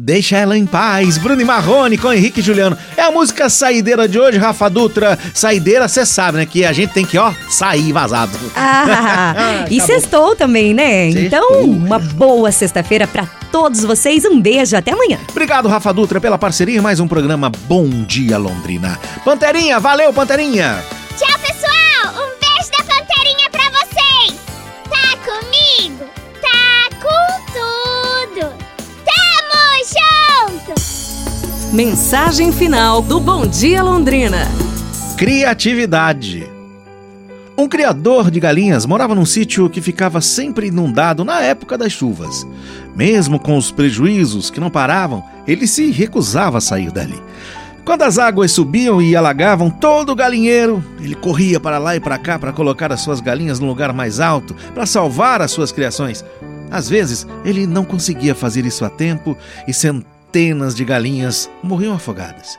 Deixa ela em paz, Bruno e Marrone com Henrique e Juliano. É a música saideira de hoje, Rafa Dutra. Saideira, você sabe, né? Que a gente tem que, ó, sair vazado. Ah, e sextou também, né? Sextou. Então, uma boa sexta-feira para todos vocês. Um beijo, até amanhã. Obrigado, Rafa Dutra, pela parceria. Mais um programa Bom Dia Londrina. Panterinha, valeu, Panterinha. Mensagem final do Bom Dia Londrina. Criatividade. Um criador de galinhas morava num sítio que ficava sempre inundado na época das chuvas. Mesmo com os prejuízos que não paravam, ele se recusava a sair dali. Quando as águas subiam e alagavam todo o galinheiro, ele corria para lá e para cá para colocar as suas galinhas no lugar mais alto, para salvar as suas criações. Às vezes, ele não conseguia fazer isso a tempo e centenas de galinhas morriam afogadas.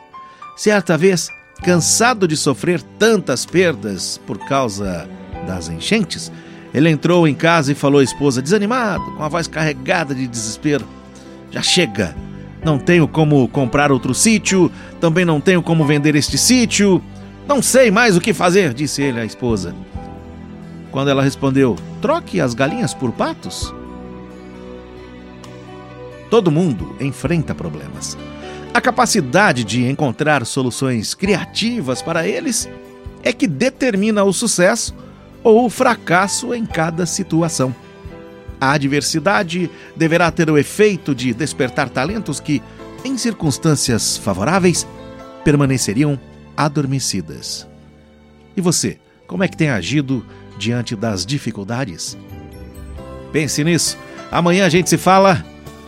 Certa vez, cansado de sofrer tantas perdas por causa das enchentes, ele entrou em casa e falou à esposa, desanimado, com a voz carregada de desespero: Já chega! Não tenho como comprar outro sítio, também não tenho como vender este sítio. Não sei mais o que fazer, disse ele à esposa. Quando ela respondeu: Troque as galinhas por patos. Todo mundo enfrenta problemas. A capacidade de encontrar soluções criativas para eles é que determina o sucesso ou o fracasso em cada situação. A adversidade deverá ter o efeito de despertar talentos que, em circunstâncias favoráveis, permaneceriam adormecidas. E você, como é que tem agido diante das dificuldades? Pense nisso. Amanhã a gente se fala.